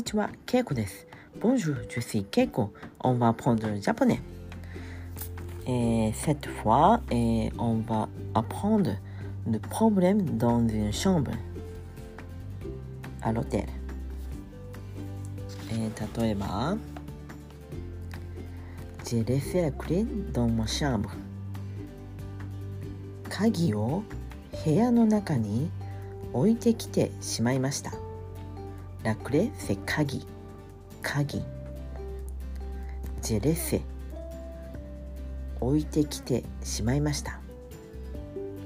にちは、ケイコです。ボンジュージュシーケイコ、オンバーポンドルジャポネ。えー、セットフォア、えー、オンバーアポンドル、プロブレム、ドンズンシャンブル、アロテル。えー、例えば、ジェレセラクリン、ドンマシャンブル。鍵を部屋の中に置いてきてしまいました。La clé, c'est 鍵。鍵。J'ai laissé 置いてきてしまいました。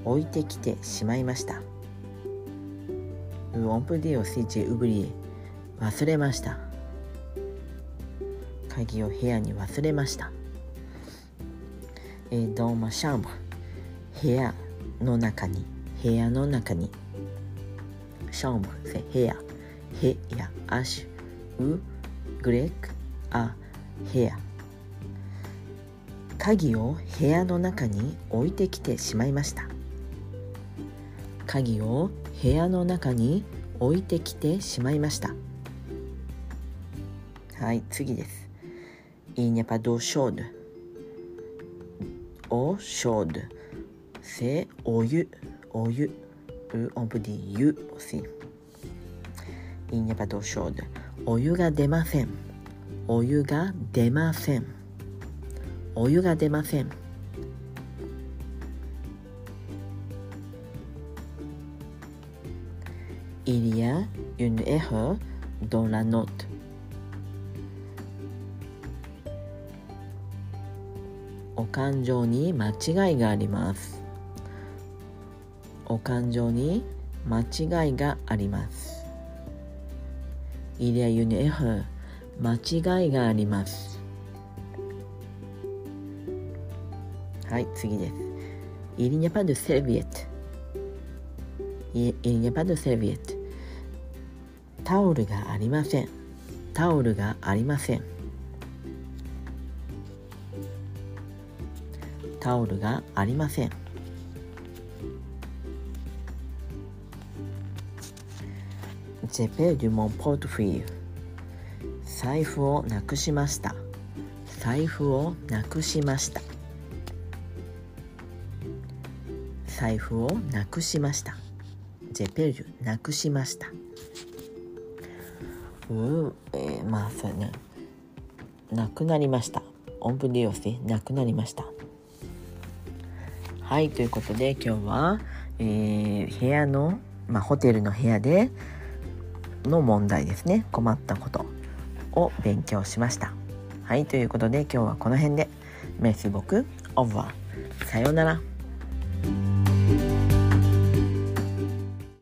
置いてきてしまいました。On peut dire aussi j'ai oublié 忘れました。鍵を部屋に忘れました。えー、dans ma chambre 部屋の中に部屋の中に chambre c'est 部屋ヘやアシュウグレックアヘア。鍵を部屋の中に置いてきてしまいました。鍵を部屋の中に置いてきてしまいました。はい次です。イニャパドショールおショードせお湯お湯うおぶりゆおし pas d'eau chaude お湯が出ません。お湯が出ません。お湯が出ません。Il y a une erreur dans la note お感情に間違いがあります。お感情に間違いがあります。間違いがあります。はい次です。イリニャパドセルビエット。イリニャパドセルビエット。タオルがありません。タオルがありません。タオルがありません。J'ai perdu mon portefeuille 財布をなくしました。財布をなくしました。財布をなくしました。J'ai perdu なくしました。うーえー、まあそうね。なくなりました。オンプディオスでなくなりました。はいということで今日は、えー、部屋の、まあ、ホテルの部屋での問題ですね。困ったことを勉強しました。はいということで今日はこの辺で。メスボクオーバーさようなら。